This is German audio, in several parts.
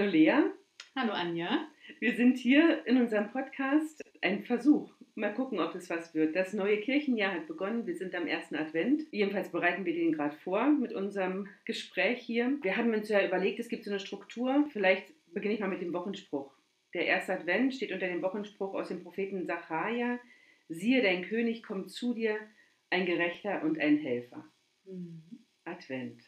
Hallo Lea. Hallo Anja. Wir sind hier in unserem Podcast ein Versuch. Mal gucken, ob das was wird. Das neue Kirchenjahr hat begonnen. Wir sind am ersten Advent. Jedenfalls bereiten wir den gerade vor mit unserem Gespräch hier. Wir haben uns ja überlegt, es gibt so eine Struktur. Vielleicht beginne ich mal mit dem Wochenspruch. Der erste Advent steht unter dem Wochenspruch aus dem Propheten Sacharja. Siehe, dein König kommt zu dir, ein Gerechter und ein Helfer. Mhm. Advent.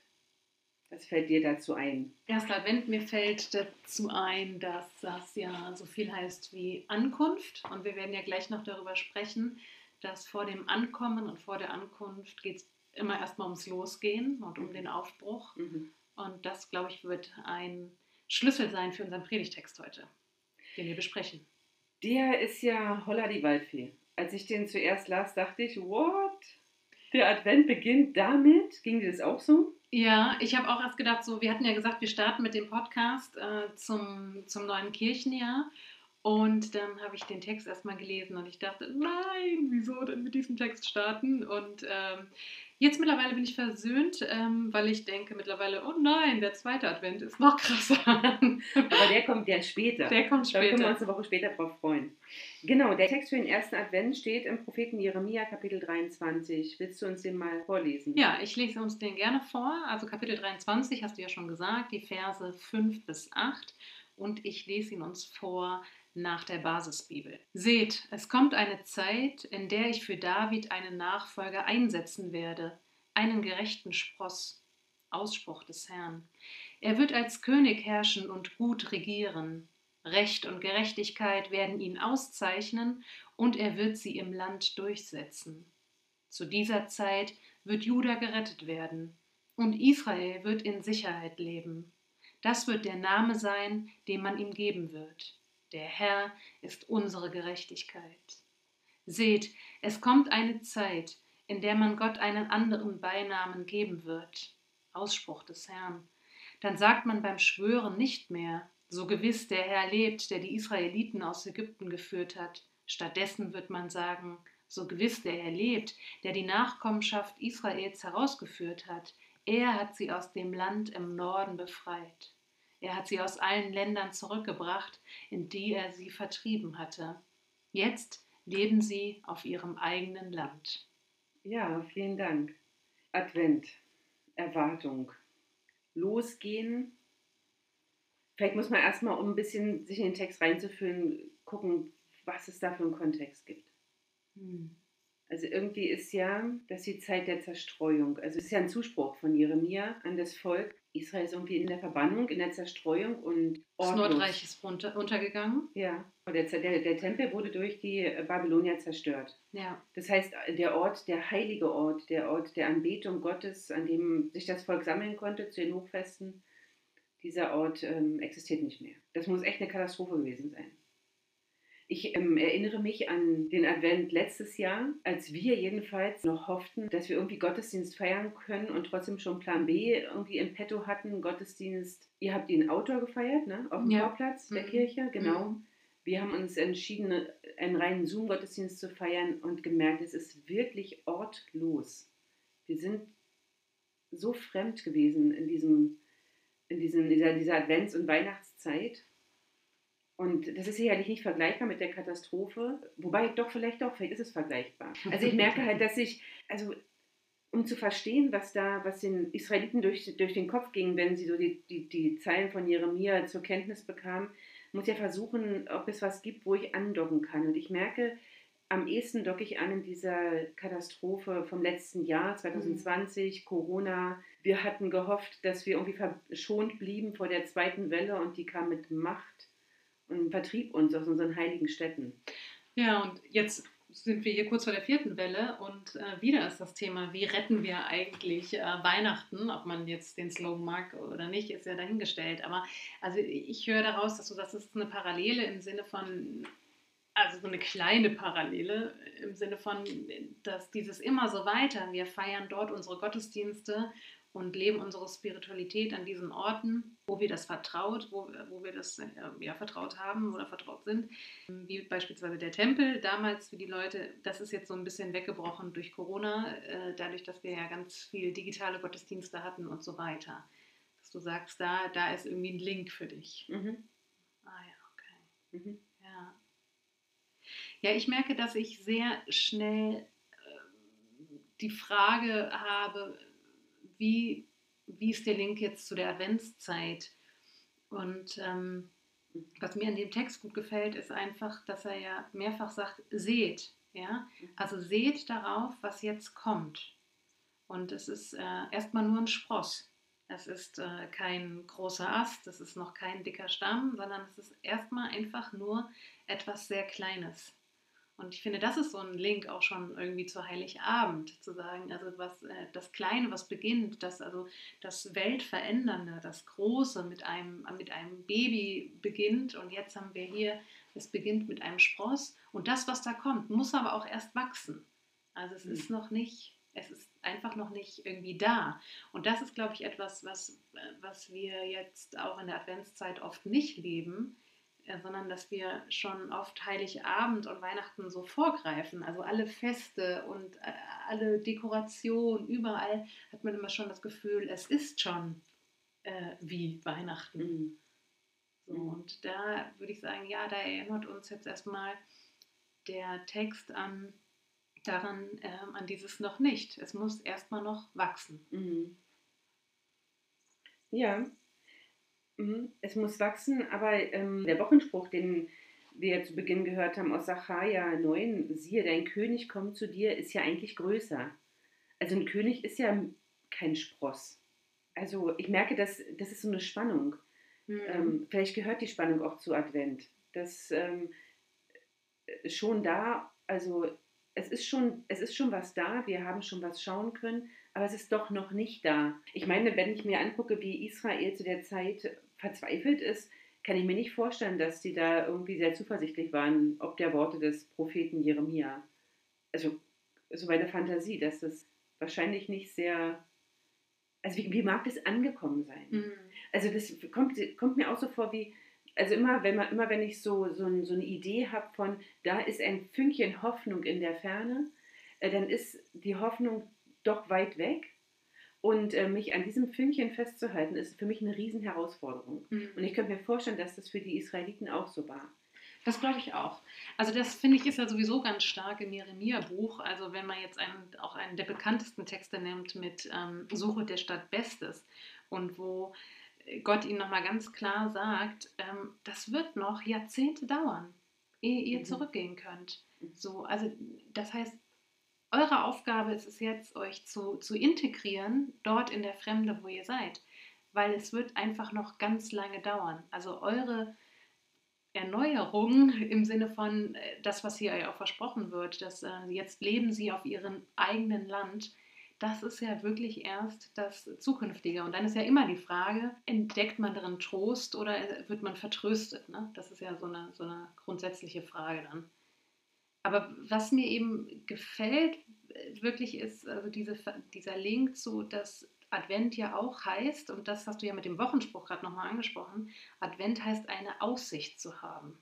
Was fällt dir dazu ein? Erster Advent, mir fällt dazu ein, dass das ja so viel heißt wie Ankunft. Und wir werden ja gleich noch darüber sprechen, dass vor dem Ankommen und vor der Ankunft geht es immer erstmal ums Losgehen und um den Aufbruch. Mhm. Und das, glaube ich, wird ein Schlüssel sein für unseren Predigtext heute, den wir besprechen. Der ist ja Holla die Waldfee. Als ich den zuerst las, dachte ich, what? Der Advent beginnt damit? Ging dir das auch so? Ja, ich habe auch erst gedacht, so, wir hatten ja gesagt, wir starten mit dem Podcast äh, zum, zum neuen Kirchenjahr. Und dann habe ich den Text erstmal gelesen und ich dachte, nein, wieso denn mit diesem Text starten? Und ähm, Jetzt mittlerweile bin ich versöhnt, ähm, weil ich denke mittlerweile, oh nein, der zweite Advent ist noch krasser. Aber der kommt ja später. Der kommt später. Da können wir uns eine Woche später drauf freuen. Genau, der Text für den ersten Advent steht im Propheten Jeremia, Kapitel 23. Willst du uns den mal vorlesen? Ja, ich lese uns den gerne vor. Also Kapitel 23 hast du ja schon gesagt, die Verse 5 bis 8. Und ich lese ihn uns vor nach der Basisbibel. Seht, es kommt eine Zeit, in der ich für David einen Nachfolger einsetzen werde, einen gerechten Spross. Ausspruch des Herrn. Er wird als König herrschen und gut regieren. Recht und Gerechtigkeit werden ihn auszeichnen und er wird sie im Land durchsetzen. Zu dieser Zeit wird Juda gerettet werden und Israel wird in Sicherheit leben. Das wird der Name sein, den man ihm geben wird. Der Herr ist unsere Gerechtigkeit. Seht, es kommt eine Zeit, in der man Gott einen anderen Beinamen geben wird. Ausspruch des Herrn. Dann sagt man beim Schwören nicht mehr, so gewiss der Herr lebt, der die Israeliten aus Ägypten geführt hat. Stattdessen wird man sagen, so gewiss der Herr lebt, der die Nachkommenschaft Israels herausgeführt hat. Er hat sie aus dem Land im Norden befreit. Er hat sie aus allen Ländern zurückgebracht, in die er sie vertrieben hatte. Jetzt leben sie auf ihrem eigenen Land. Ja, vielen Dank. Advent, Erwartung, losgehen. Vielleicht muss man erstmal, um ein bisschen sich in den Text reinzuführen, gucken, was es da für einen Kontext gibt. Hm. Also irgendwie ist ja das die Zeit der Zerstreuung. Also es ist ja ein Zuspruch von Jeremia an das Volk. Israel ist irgendwie in der Verbannung, in der Zerstreuung und Das Nordreich ist unter, untergegangen. Ja, der, der, der Tempel wurde durch die Babylonier zerstört. Ja. Das heißt, der Ort, der heilige Ort, der Ort der Anbetung Gottes, an dem sich das Volk sammeln konnte zu den Hochfesten, dieser Ort ähm, existiert nicht mehr. Das muss echt eine Katastrophe gewesen sein. Ich ähm, erinnere mich an den Advent letztes Jahr, als wir jedenfalls noch hofften, dass wir irgendwie Gottesdienst feiern können und trotzdem schon Plan B irgendwie im Petto hatten. Gottesdienst, ihr habt ihn Outdoor gefeiert, ne? Auf dem ja. Vorplatz der mhm. Kirche, genau. Mhm. Wir haben uns entschieden, einen reinen Zoom-Gottesdienst zu feiern und gemerkt, es ist wirklich ortlos. Wir sind so fremd gewesen in diesem, in diesem, dieser, dieser Advents- und Weihnachtszeit und das ist sicherlich nicht vergleichbar mit der Katastrophe, wobei doch, vielleicht doch, vielleicht ist es vergleichbar. Also ich merke halt, dass ich, also um zu verstehen, was da, was den Israeliten durch, durch den Kopf ging, wenn sie so die, die, die Zeilen von Jeremia zur Kenntnis bekamen, muss ja versuchen, ob es was gibt, wo ich andocken kann. Und ich merke, am ehesten docke ich an in dieser Katastrophe vom letzten Jahr, 2020, mhm. Corona. Wir hatten gehofft, dass wir irgendwie verschont blieben vor der zweiten Welle und die kam mit Macht vertrieb uns aus unseren heiligen Städten. Ja, und jetzt sind wir hier kurz vor der vierten Welle und äh, wieder ist das Thema, wie retten wir eigentlich äh, Weihnachten, ob man jetzt den Slogan mag oder nicht, ist ja dahingestellt. Aber also ich höre daraus, dass du das ist eine Parallele im Sinne von, also so eine kleine Parallele im Sinne von, dass dieses immer so weiter, wir feiern dort unsere Gottesdienste und leben unsere Spiritualität an diesen Orten, wo wir das vertraut, wo, wo wir das äh, ja, vertraut haben oder vertraut sind. Wie beispielsweise der Tempel damals für die Leute, das ist jetzt so ein bisschen weggebrochen durch Corona, äh, dadurch, dass wir ja ganz viel digitale Gottesdienste hatten und so weiter. du sagst, da, da ist irgendwie ein Link für dich. Mhm. Ah ja, okay. Mhm. Ja. Ja, ich merke, dass ich sehr schnell äh, die Frage habe, wie, wie ist der Link jetzt zu der Adventszeit? Und ähm, was mir an dem Text gut gefällt, ist einfach, dass er ja mehrfach sagt, seht. Ja? Also seht darauf, was jetzt kommt. Und es ist äh, erstmal nur ein Spross. Es ist äh, kein großer Ast, es ist noch kein dicker Stamm, sondern es ist erstmal einfach nur etwas sehr Kleines. Und ich finde, das ist so ein Link auch schon irgendwie zu Heiligabend, zu sagen, also was äh, das Kleine, was beginnt, das also das Weltverändernde, das Große mit einem, mit einem Baby beginnt und jetzt haben wir hier, es beginnt mit einem Spross und das, was da kommt, muss aber auch erst wachsen. Also es mhm. ist noch nicht, es ist einfach noch nicht irgendwie da. Und das ist, glaube ich, etwas, was, äh, was wir jetzt auch in der Adventszeit oft nicht leben, sondern dass wir schon oft Heiligabend und Weihnachten so vorgreifen. Also alle Feste und äh, alle Dekorationen, überall hat man immer schon das Gefühl, es ist schon äh, wie Weihnachten. Mhm. So, mhm. und da würde ich sagen, ja, da erinnert uns jetzt erstmal der Text an daran, ähm, an dieses noch nicht. Es muss erstmal noch wachsen. Mhm. Ja. Es muss wachsen, aber ähm, der Wochenspruch, den wir zu Beginn gehört haben aus Sacharja 9, siehe, dein König kommt zu dir, ist ja eigentlich größer. Also ein König ist ja kein Spross. Also ich merke, dass das ist so eine Spannung. Mhm. Ähm, vielleicht gehört die Spannung auch zu Advent. Das ähm, schon da, also es ist schon, es ist schon was da, wir haben schon was schauen können, aber es ist doch noch nicht da. Ich meine, wenn ich mir angucke, wie Israel zu der Zeit verzweifelt ist, kann ich mir nicht vorstellen, dass die da irgendwie sehr zuversichtlich waren, ob der Worte des Propheten Jeremia. Also, so meine Fantasie, dass das wahrscheinlich nicht sehr. Also, wie, wie mag das angekommen sein? Mhm. Also, das kommt, kommt mir auch so vor wie. Also immer, wenn man, immer wenn ich so, so, ein, so eine Idee habe von, da ist ein Fünkchen Hoffnung in der Ferne, äh, dann ist die Hoffnung doch weit weg. Und äh, mich an diesem Fünkchen festzuhalten, ist für mich eine Riesenherausforderung. Mhm. Und ich könnte mir vorstellen, dass das für die Israeliten auch so war. Das glaube ich auch. Also das finde ich ist ja sowieso ganz stark im Jeremia-Buch. Also wenn man jetzt einen, auch einen der bekanntesten Texte nimmt mit ähm, Suche der Stadt Bestes und wo Gott ihnen nochmal ganz klar sagt, ähm, das wird noch Jahrzehnte dauern, ehe ihr mhm. zurückgehen könnt. Mhm. So, also das heißt, eure Aufgabe ist es jetzt, euch zu, zu integrieren, dort in der Fremde, wo ihr seid. Weil es wird einfach noch ganz lange dauern. Also eure Erneuerung im Sinne von äh, das, was hier auch versprochen wird, dass äh, jetzt leben sie auf ihrem eigenen Land, das ist ja wirklich erst das Zukünftige. Und dann ist ja immer die Frage, entdeckt man darin Trost oder wird man vertröstet? Ne? Das ist ja so eine, so eine grundsätzliche Frage dann. Aber was mir eben gefällt, äh, wirklich ist also diese, dieser Link zu, dass Advent ja auch heißt, und das hast du ja mit dem Wochenspruch gerade nochmal angesprochen, Advent heißt eine Aussicht zu haben.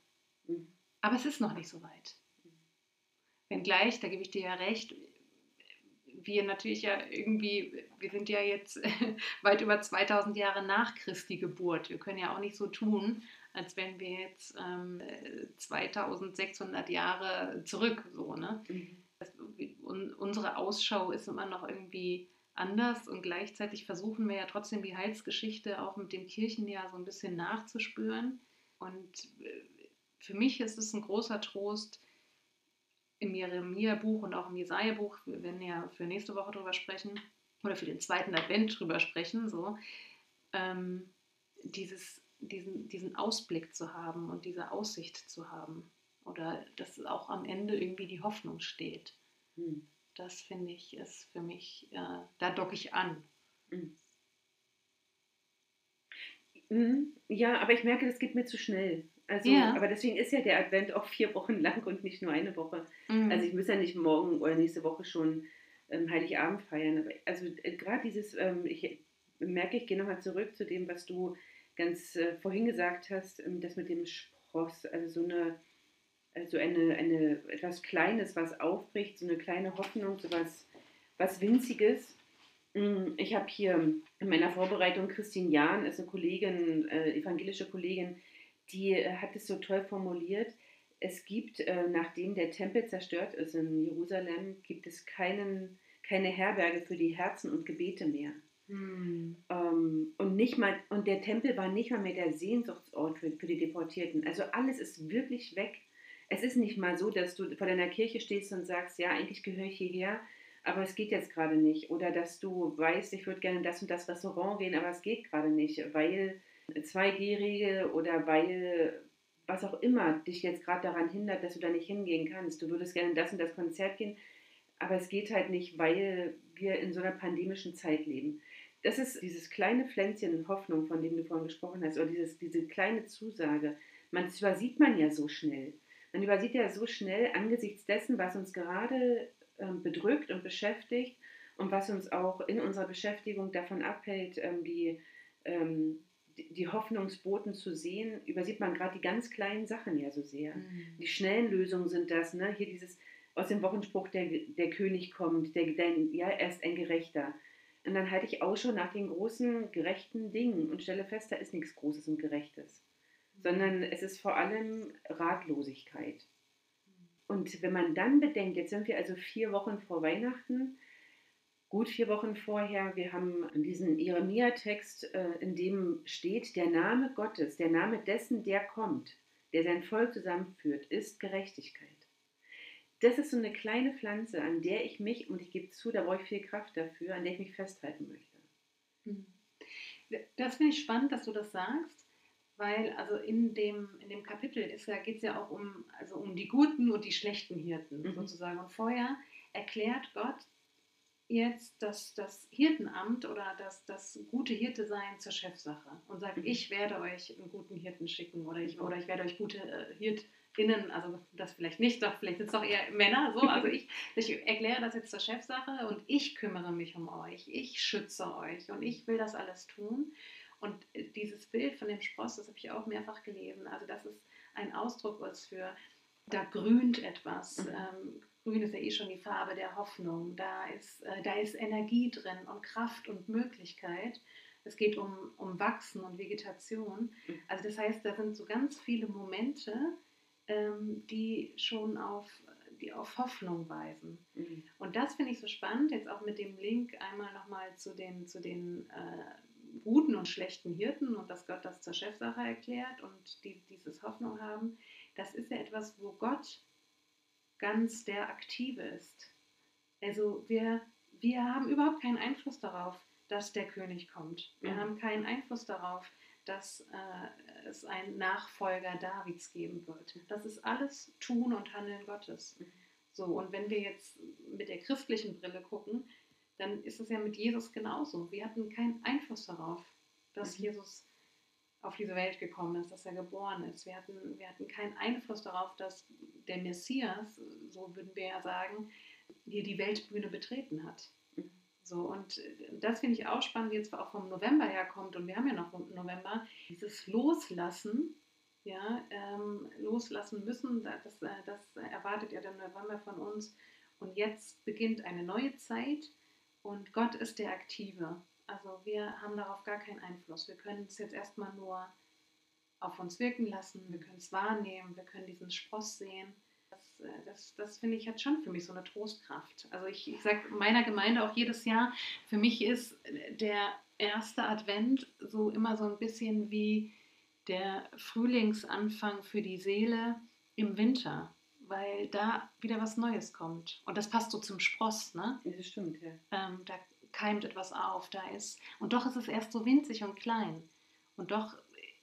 Mhm. Aber es ist noch nicht so weit. Wenngleich, da gebe ich dir ja recht, wir natürlich ja irgendwie, wir sind ja jetzt weit über 2000 Jahre nach Christi Geburt. Wir können ja auch nicht so tun, als wenn wir jetzt ähm, 2600 Jahre zurück so, ne? Mhm. Das, un, unsere Ausschau ist immer noch irgendwie anders und gleichzeitig versuchen wir ja trotzdem die Heilsgeschichte auch mit dem Kirchenjahr so ein bisschen nachzuspüren. Und äh, für mich ist es ein großer Trost, im Jeremia-Buch und auch im Jesaja-Buch, wir werden ja für nächste Woche drüber sprechen, oder für den zweiten Advent drüber sprechen, so, ähm, dieses diesen, diesen Ausblick zu haben und diese Aussicht zu haben. Oder dass auch am Ende irgendwie die Hoffnung steht. Hm. Das finde ich ist für mich, äh, da docke ich an. Hm. hm. Ja, aber ich merke, das geht mir zu schnell. Also, ja. aber deswegen ist ja der Advent auch vier Wochen lang und nicht nur eine Woche. Mhm. Also ich muss ja nicht morgen oder nächste Woche schon ähm, Heiligabend feiern. Aber also äh, gerade dieses, ähm, ich merke, ich gehe nochmal zurück zu dem, was du ganz äh, vorhin gesagt hast, ähm, das mit dem Spross, also so eine, also eine, eine etwas Kleines, was aufbricht, so eine kleine Hoffnung, so was, was Winziges. Mm, ich habe hier in meiner Vorbereitung Christine Jahn, ist eine Kollegin, äh, evangelische Kollegin, die äh, hat es so toll formuliert. Es gibt, äh, nachdem der Tempel zerstört ist in Jerusalem, gibt es keinen, keine Herberge für die Herzen und Gebete mehr. Hm. Ähm, und nicht mal, und der Tempel war nicht mal mehr der Sehnsuchtsort für, für die Deportierten. Also alles ist wirklich weg. Es ist nicht mal so, dass du vor deiner Kirche stehst und sagst, ja, eigentlich gehöre ich hierher, aber es geht jetzt gerade nicht. Oder dass du weißt, ich würde gerne in das und das Restaurant gehen, aber es geht gerade nicht, weil 2G-Regel oder weil was auch immer dich jetzt gerade daran hindert, dass du da nicht hingehen kannst. Du würdest gerne in das und das Konzert gehen, aber es geht halt nicht, weil wir in so einer pandemischen Zeit leben. Das ist dieses kleine Pflänzchen Hoffnung, von dem du vorhin gesprochen hast, oder dieses, diese kleine Zusage. Man, das übersieht man ja so schnell. Man übersieht ja so schnell angesichts dessen, was uns gerade ähm, bedrückt und beschäftigt und was uns auch in unserer Beschäftigung davon abhält, ähm, die, ähm, die, Hoffnungsboten zu sehen, übersieht man gerade die ganz kleinen Sachen ja so sehr. Mhm. Die schnellen Lösungen sind das, ne? hier dieses aus dem Wochenspruch, der, der König kommt, der, der, ja, er ist ein Gerechter. Und dann halte ich Ausschau nach den großen, gerechten Dingen und stelle fest, da ist nichts Großes und Gerechtes, sondern es ist vor allem Ratlosigkeit. Und wenn man dann bedenkt, jetzt sind wir also vier Wochen vor Weihnachten, gut vier Wochen vorher, wir haben diesen Jeremia-Text, äh, in dem steht, der Name Gottes, der Name dessen, der kommt, der sein Volk zusammenführt, ist Gerechtigkeit. Das ist so eine kleine Pflanze, an der ich mich, und ich gebe zu, da brauche ich viel Kraft dafür, an der ich mich festhalten möchte. Mhm. Das finde ich spannend, dass du das sagst, weil also in dem, in dem Kapitel ja, geht es ja auch um, also um die guten und die schlechten Hirten mhm. sozusagen. Und vorher erklärt Gott jetzt das, das Hirtenamt oder das, das gute Hirte sein zur Chefsache und sagt, mhm. ich werde euch einen guten Hirten schicken oder ich, oder ich werde euch gute äh, Hirtinnen, also das vielleicht nicht, doch vielleicht sind es doch eher Männer, so, also ich, ich erkläre das jetzt zur Chefsache und ich kümmere mich um euch, ich schütze euch und ich will das alles tun. Und äh, dieses Bild von dem Spross, das habe ich auch mehrfach gelesen. Also das ist ein Ausdruck was für, da grünt etwas. Mhm. Ähm, grün ist ja eh schon die Farbe der Hoffnung. Da ist, äh, da ist Energie drin und Kraft und Möglichkeit. Es geht um, um Wachsen und Vegetation. Mhm. Also das heißt, da sind so ganz viele Momente, ähm, die schon auf, die auf Hoffnung weisen. Mhm. Und das finde ich so spannend, jetzt auch mit dem Link einmal nochmal zu den, zu den äh, guten und schlechten Hirten und dass Gott das zur Chefsache erklärt und die dieses Hoffnung haben, das ist ja etwas, wo Gott ganz der Aktive ist. Also wir, wir haben überhaupt keinen Einfluss darauf, dass der König kommt. Wir mhm. haben keinen Einfluss darauf, dass äh, es einen Nachfolger Davids geben wird. Das ist alles Tun und Handeln Gottes. So, und wenn wir jetzt mit der christlichen Brille gucken, dann ist es ja mit Jesus genauso. Wir hatten keinen Einfluss darauf, dass mhm. Jesus auf diese Welt gekommen ist, dass er geboren ist. Wir hatten, wir hatten keinen Einfluss darauf, dass der Messias, so würden wir ja sagen, hier die Weltbühne betreten hat. So, und das finde ich auch spannend, jetzt auch vom November herkommt, und wir haben ja noch November, dieses Loslassen, ja, ähm, loslassen müssen, das, das erwartet ja der November von uns. Und jetzt beginnt eine neue Zeit und Gott ist der Aktive. Also wir haben darauf gar keinen Einfluss. Wir können es jetzt erstmal nur auf uns wirken lassen, wir können es wahrnehmen, wir können diesen Spross sehen. Das, äh, das, das finde ich hat schon für mich so eine Trostkraft. Also ich, ich sage meiner Gemeinde auch jedes Jahr, für mich ist der erste Advent so immer so ein bisschen wie der Frühlingsanfang für die Seele im Winter weil da wieder was Neues kommt. Und das passt so zum Spross, ne? Das stimmt, ja. Ähm, da keimt etwas auf, da ist. Und doch ist es erst so winzig und klein. Und doch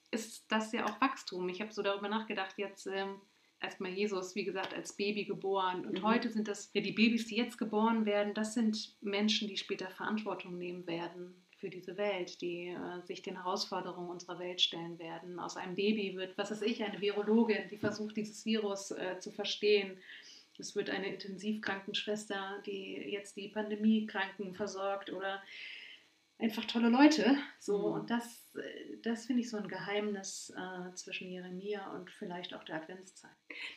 ist das ja auch Wachstum. Ich habe so darüber nachgedacht, jetzt ähm, erstmal Jesus, wie gesagt, als Baby geboren. Und mhm. heute sind das ja die Babys, die jetzt geboren werden, das sind Menschen, die später Verantwortung nehmen werden für diese Welt, die äh, sich den Herausforderungen unserer Welt stellen werden. Aus einem Baby wird, was weiß ich, eine Virologin, die versucht, dieses Virus äh, zu verstehen. Es wird eine Intensivkrankenschwester, die jetzt die Pandemiekranken versorgt oder einfach tolle Leute. So, mhm. und das, das finde ich so ein Geheimnis äh, zwischen Jeremia und vielleicht auch der Adventszeit.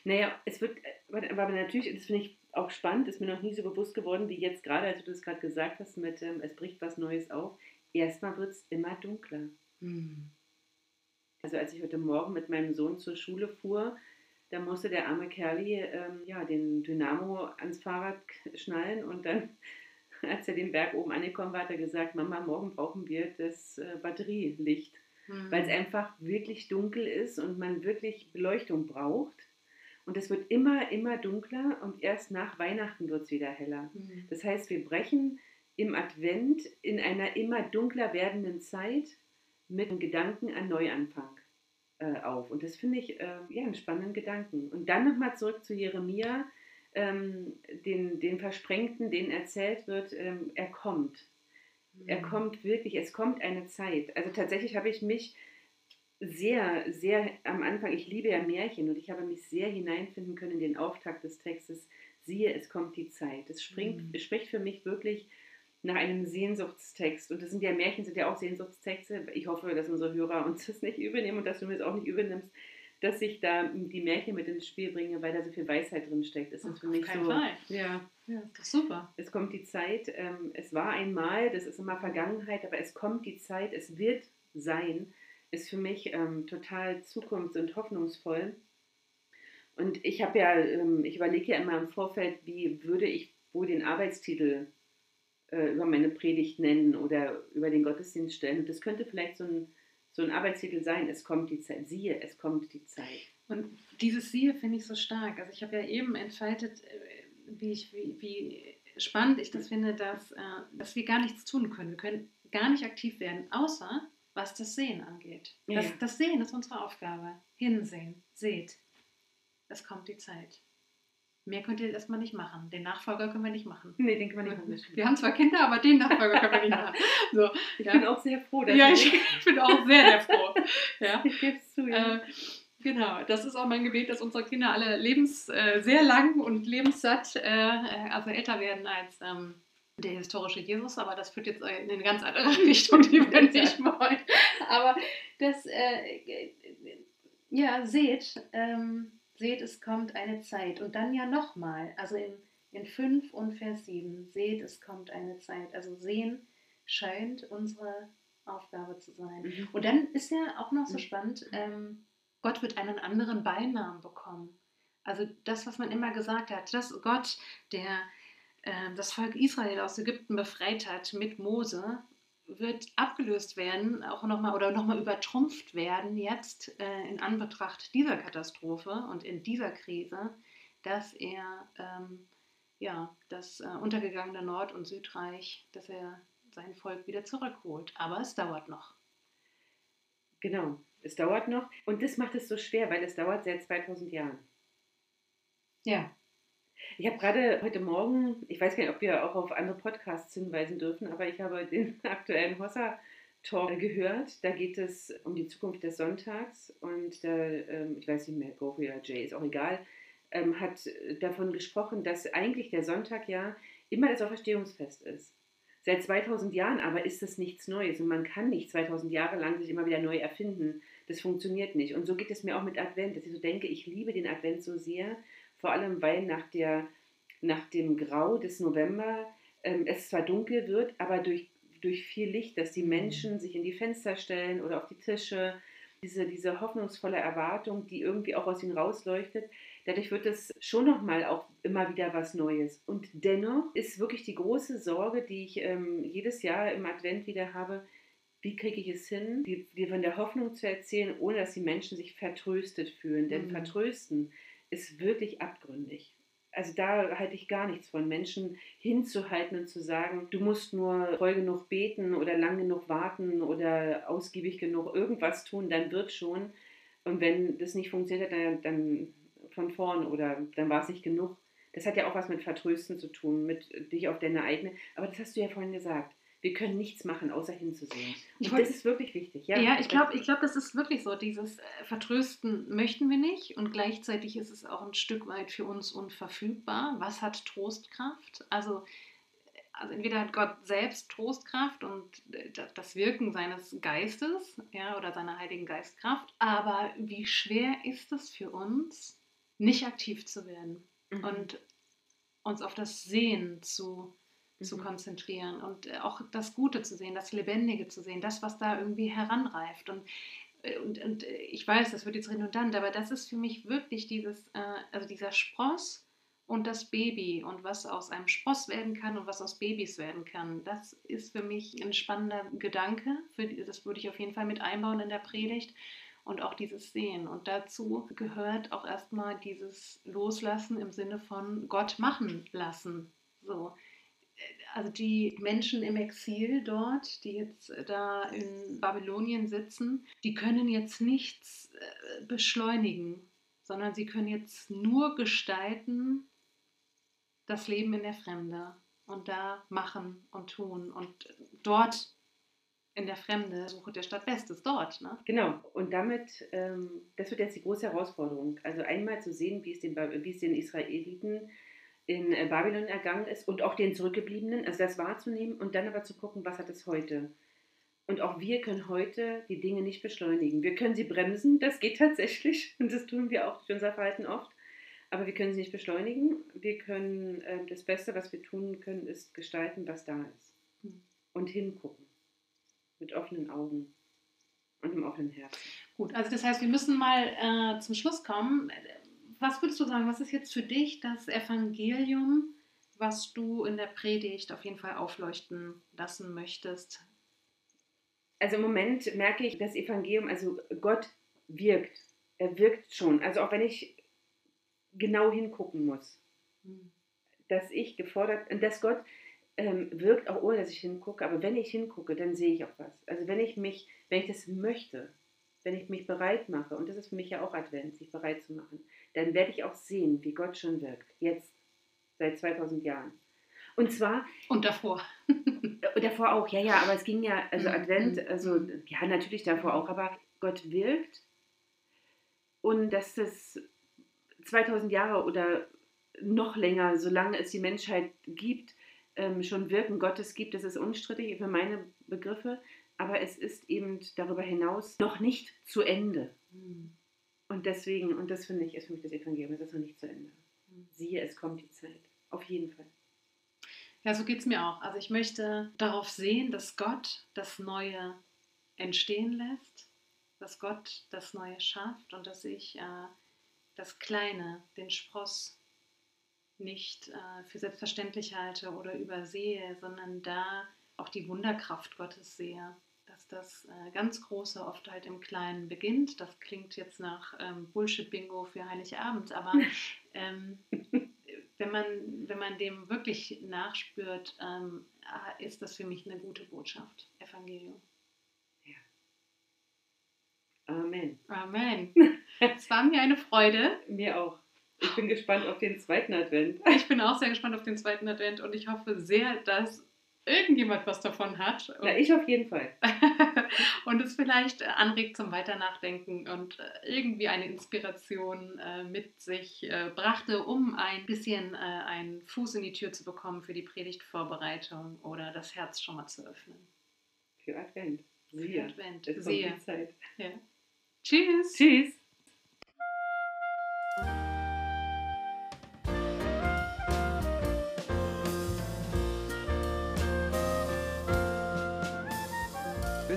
Naja, es wird, aber natürlich, das finde ich auch spannend, ist mir noch nie so bewusst geworden, wie jetzt gerade, als du das gerade gesagt hast, mit ähm, es bricht was Neues auf. Erstmal wird es immer dunkler. Mhm. Also als ich heute Morgen mit meinem Sohn zur Schule fuhr, da musste der arme Kerli ähm, ja, den Dynamo ans Fahrrad schnallen und dann, als er den Berg oben angekommen war, hat er gesagt, Mama, morgen brauchen wir das äh, Batterielicht, mhm. weil es einfach wirklich dunkel ist und man wirklich Beleuchtung braucht. Und es wird immer, immer dunkler und erst nach Weihnachten wird es wieder heller. Mhm. Das heißt, wir brechen im Advent in einer immer dunkler werdenden Zeit mit einem Gedanken an Neuanfang äh, auf. Und das finde ich äh, ja, einen spannenden Gedanken. Und dann nochmal zurück zu Jeremia, ähm, den, den Versprengten, denen erzählt wird, ähm, er kommt. Mhm. Er kommt wirklich, es kommt eine Zeit. Also tatsächlich habe ich mich sehr, sehr am Anfang, ich liebe ja Märchen und ich habe mich sehr hineinfinden können in den Auftakt des Textes, siehe, es kommt die Zeit. Es springt, mhm. spricht für mich wirklich nach einem Sehnsuchtstext. Und das sind ja Märchen, sind ja auch Sehnsuchtstexte. Ich hoffe, dass unsere Hörer uns das nicht übernehmen und dass du mir das auch nicht übernimmst, dass ich da die Märchen mit ins Spiel bringe, weil da so viel Weisheit drin steckt. Es ist für mich so. Fall. Ja, ja, super. Es kommt die Zeit. Ähm, es war einmal, das ist immer Vergangenheit, aber es kommt die Zeit. Es wird sein. Ist für mich ähm, total zukunfts- und hoffnungsvoll. Und ich habe ja, ähm, ich überlege ja immer im Vorfeld, wie würde ich wohl den Arbeitstitel äh, über meine Predigt nennen oder über den Gottesdienst stellen. Und das könnte vielleicht so ein, so ein Arbeitstitel sein, es kommt die Zeit, siehe, es kommt die Zeit. Und dieses Siehe finde ich so stark. Also ich habe ja eben entfaltet, äh, wie, ich, wie, wie spannend ich das finde, dass, äh, dass wir gar nichts tun können. Wir können gar nicht aktiv werden, außer was das Sehen angeht. Das, ja. das Sehen ist unsere Aufgabe. Hinsehen, seht. Es kommt die Zeit. Mehr könnt ihr erstmal nicht machen. Den Nachfolger können wir nicht machen. Nee, den können wir nicht machen. Wir haben zwar Kinder, aber den Nachfolger können wir nicht machen. So, ich ja. bin auch sehr froh. Dass ja, ich, ich bin auch sehr, sehr froh. Ja. Ich gebe es zu. Ja. Äh, genau, das ist auch mein Gebet, dass unsere Kinder alle lebens, äh, sehr lang und lebenssatt, äh, also älter werden als ähm, der historische Jesus, aber das führt jetzt in eine ganz andere Richtung, die wir nicht wollen. Aber das, äh, ja, seht, ähm, seht, es kommt eine Zeit. Und dann ja nochmal, also in, in 5 und Vers 7, seht, es kommt eine Zeit. Also sehen scheint unsere Aufgabe zu sein. Mhm. Und dann ist ja auch noch so mhm. spannend, ähm, Gott wird einen anderen Beinamen bekommen. Also das, was man immer gesagt hat, dass Gott, der äh, das Volk Israel aus Ägypten befreit hat mit Mose, wird abgelöst werden, auch nochmal oder nochmal übertrumpft werden jetzt äh, in Anbetracht dieser Katastrophe und in dieser Krise, dass er ähm, ja, das äh, untergegangene Nord- und Südreich, dass er sein Volk wieder zurückholt. Aber es dauert noch. Genau, es dauert noch. Und das macht es so schwer, weil es dauert seit 2000 Jahren. Ja. Ich habe gerade heute Morgen, ich weiß gar nicht, ob wir auch auf andere Podcasts hinweisen dürfen, aber ich habe den aktuellen Hossa Talk gehört. Da geht es um die Zukunft des Sonntags und da, ähm, ich weiß nicht mehr, Gofi oder Jay, ist auch egal, ähm, hat davon gesprochen, dass eigentlich der Sonntag ja immer das Auferstehungsfest ist. Seit 2000 Jahren aber ist es nichts Neues und man kann nicht 2000 Jahre lang sich immer wieder neu erfinden. Das funktioniert nicht. Und so geht es mir auch mit Advent, dass ich so denke, ich liebe den Advent so sehr, vor allem weil nach, der, nach dem Grau des November ähm, es zwar dunkel wird, aber durch, durch viel Licht, dass die mhm. Menschen sich in die Fenster stellen oder auf die Tische, diese, diese hoffnungsvolle Erwartung, die irgendwie auch aus ihnen rausleuchtet, dadurch wird es schon nochmal auch immer wieder was Neues. Und dennoch ist wirklich die große Sorge, die ich ähm, jedes Jahr im Advent wieder habe, wie kriege ich es hin, dir von der Hoffnung zu erzählen, ohne dass die Menschen sich vertröstet fühlen. Denn mhm. vertrösten ist wirklich abgründig. Also da halte ich gar nichts von, Menschen hinzuhalten und zu sagen, du musst nur voll genug beten oder lang genug warten oder ausgiebig genug irgendwas tun, dann wird schon. Und wenn das nicht funktioniert, dann, dann von vorn oder dann war es nicht genug. Das hat ja auch was mit Vertrösten zu tun, mit dich auf deine eigene. Aber das hast du ja vorhin gesagt wir können nichts machen, außer hinzusehen. Und das ist wirklich wichtig. Ja, ja ich glaube, ich glaub, das ist wirklich so. Dieses äh, Vertrösten möchten wir nicht und gleichzeitig ist es auch ein Stück weit für uns unverfügbar. Was hat Trostkraft? Also, also entweder hat Gott selbst Trostkraft und äh, das Wirken seines Geistes ja, oder seiner Heiligen Geistkraft. Aber wie schwer ist es für uns, nicht aktiv zu werden? Mhm. Und uns auf das Sehen zu, mhm. zu konzentrieren und äh, auch das Gute zu sehen, das Lebendige zu sehen, das, was da irgendwie heranreift. Und, äh, und, und äh, ich weiß, das wird jetzt redundant, aber das ist für mich wirklich dieses, also dieser Spross und das Baby und was aus einem Spross werden kann und was aus Babys werden kann. Das ist für mich ein spannender Gedanke. Für, das würde ich auf jeden Fall mit einbauen in der Predigt und auch dieses Sehen. Und dazu gehört auch erstmal dieses Loslassen im Sinne von Gott machen lassen. So. Also die Menschen im Exil dort, die jetzt da in Babylonien sitzen, die können jetzt nichts äh, beschleunigen, sondern sie können jetzt nur gestalten das Leben in der Fremde und da machen und tun und dort in der Fremde suche der Stadt Bestes dort. Ne? Genau, und damit, ähm, das wird jetzt die große Herausforderung. Also einmal zu sehen, wie es den, wie es den Israeliten in äh, Babylon ergangen ist und auch den Zurückgebliebenen, also das wahrzunehmen und dann aber zu gucken, was hat es heute. Und auch wir können heute die Dinge nicht beschleunigen. Wir können sie bremsen, das geht tatsächlich und das tun wir auch durch unser Verhalten oft. Aber wir können sie nicht beschleunigen. Wir können, äh, das Beste, was wir tun können, ist gestalten, was da ist. Hm. Und hingucken mit offenen Augen und einem offenen Herzen. Gut, also das heißt, wir müssen mal äh, zum Schluss kommen. Was würdest du sagen, was ist jetzt für dich das Evangelium, was du in der Predigt auf jeden Fall aufleuchten lassen möchtest? Also im Moment merke ich, das Evangelium, also Gott wirkt. Er wirkt schon. Also auch wenn ich genau hingucken muss, hm. dass ich gefordert, dass Gott ähm, wirkt auch ohne, dass ich hingucke. Aber wenn ich hingucke, dann sehe ich auch was. Also wenn ich mich, wenn ich das möchte, wenn ich mich bereit mache, und das ist für mich ja auch Advent, sich bereit zu machen, dann werde ich auch sehen, wie Gott schon wirkt. Jetzt, seit 2000 Jahren. Und zwar. Und davor. davor auch, ja, ja, aber es ging ja, also mhm, Advent, mhm, also, ja, natürlich davor auch, aber Gott wirkt. Und dass das 2000 Jahre oder noch länger, solange es die Menschheit gibt, ähm, schon Wirken Gottes gibt, das ist unstrittig für meine Begriffe, aber es ist eben darüber hinaus noch nicht zu Ende. Mhm. Und deswegen, und das finde ich, ist für mich das Evangelium, es ist noch nicht zu Ende. Siehe, es kommt die Zeit. Auf jeden Fall. Ja, so geht es mir auch. Also ich möchte darauf sehen, dass Gott das Neue entstehen lässt, dass Gott das Neue schafft und dass ich äh, das Kleine, den Spross nicht äh, für selbstverständlich halte oder übersehe, sondern da auch die Wunderkraft Gottes sehe. Dass das äh, ganz Große oft halt im Kleinen beginnt. Das klingt jetzt nach ähm, Bullshit-Bingo für Heiligabend, aber ähm, wenn, man, wenn man dem wirklich nachspürt, ähm, ist das für mich eine gute Botschaft, Evangelium. Ja. Amen. Amen. Es war mir eine Freude. Mir auch. Ich bin gespannt auf den zweiten Advent. Ich bin auch sehr gespannt auf den zweiten Advent und ich hoffe sehr, dass irgendjemand was davon hat. Na, ich auf jeden Fall. und es vielleicht anregt zum Weiternachdenken und äh, irgendwie eine Inspiration äh, mit sich äh, brachte, um ein bisschen äh, einen Fuß in die Tür zu bekommen für die Predigtvorbereitung oder das Herz schon mal zu öffnen. Für Advent. Für Advent. Es Sehr. Zeit. Ja. Tschüss. Tschüss.